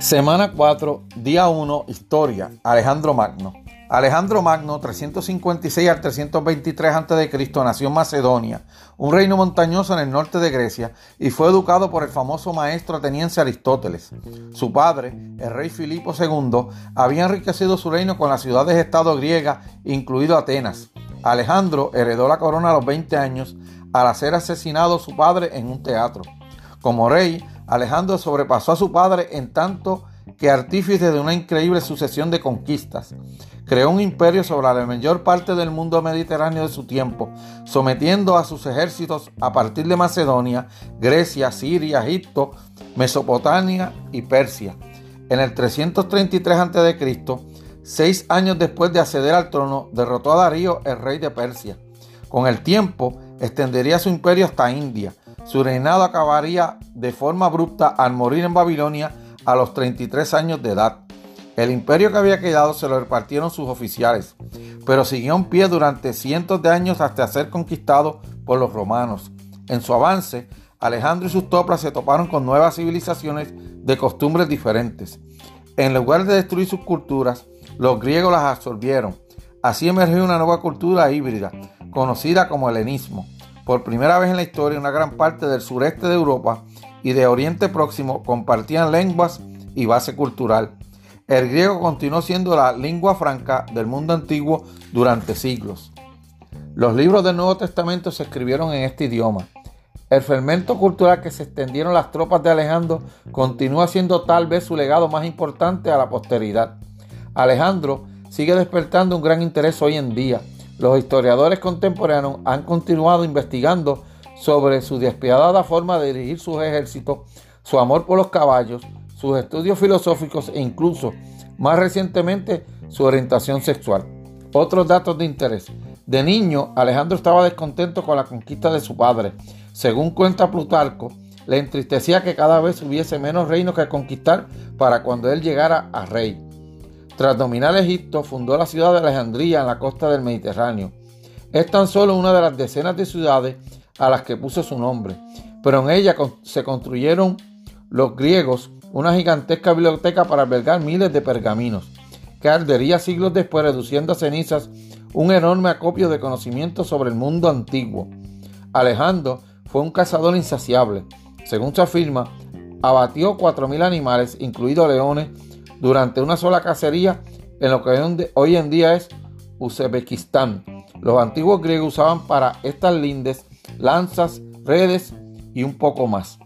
Semana 4, día 1, historia. Alejandro Magno. Alejandro Magno, 356 al 323 a.C., nació en Macedonia, un reino montañoso en el norte de Grecia, y fue educado por el famoso maestro ateniense Aristóteles. Su padre, el rey Filipo II, había enriquecido su reino con las ciudades-estado griegas, incluido Atenas. Alejandro heredó la corona a los 20 años al ser asesinado su padre en un teatro. Como rey, Alejandro sobrepasó a su padre en tanto que artífice de una increíble sucesión de conquistas. Creó un imperio sobre la mayor parte del mundo mediterráneo de su tiempo, sometiendo a sus ejércitos a partir de Macedonia, Grecia, Siria, Egipto, Mesopotamia y Persia. En el 333 a.C., seis años después de acceder al trono, derrotó a Darío, el rey de Persia. Con el tiempo, extendería su imperio hasta India, su reinado acabaría de forma abrupta al morir en Babilonia a los 33 años de edad. El imperio que había quedado se lo repartieron sus oficiales, pero siguió en pie durante cientos de años hasta ser conquistado por los romanos. En su avance, Alejandro y sus tropas se toparon con nuevas civilizaciones de costumbres diferentes. En lugar de destruir sus culturas, los griegos las absorbieron. Así emergió una nueva cultura híbrida, conocida como helenismo. Por primera vez en la historia, una gran parte del sureste de Europa y de Oriente Próximo compartían lenguas y base cultural. El griego continuó siendo la lengua franca del mundo antiguo durante siglos. Los libros del Nuevo Testamento se escribieron en este idioma. El fermento cultural que se extendieron las tropas de Alejandro continúa siendo tal vez su legado más importante a la posteridad. Alejandro sigue despertando un gran interés hoy en día los historiadores contemporáneos han continuado investigando sobre su despiadada forma de dirigir sus ejércitos, su amor por los caballos, sus estudios filosóficos e incluso, más recientemente, su orientación sexual. Otros datos de interés. De niño, Alejandro estaba descontento con la conquista de su padre. Según cuenta Plutarco, le entristecía que cada vez hubiese menos reinos que conquistar para cuando él llegara a rey. Tras dominar Egipto, fundó la ciudad de Alejandría en la costa del Mediterráneo. Es tan solo una de las decenas de ciudades a las que puso su nombre, pero en ella se construyeron los griegos una gigantesca biblioteca para albergar miles de pergaminos, que ardería siglos después reduciendo a cenizas un enorme acopio de conocimientos sobre el mundo antiguo. Alejandro fue un cazador insaciable. Según se afirma, abatió 4.000 animales, incluidos leones, durante una sola cacería en lo que hoy en día es Uzbekistán. Los antiguos griegos usaban para estas lindes lanzas, redes y un poco más.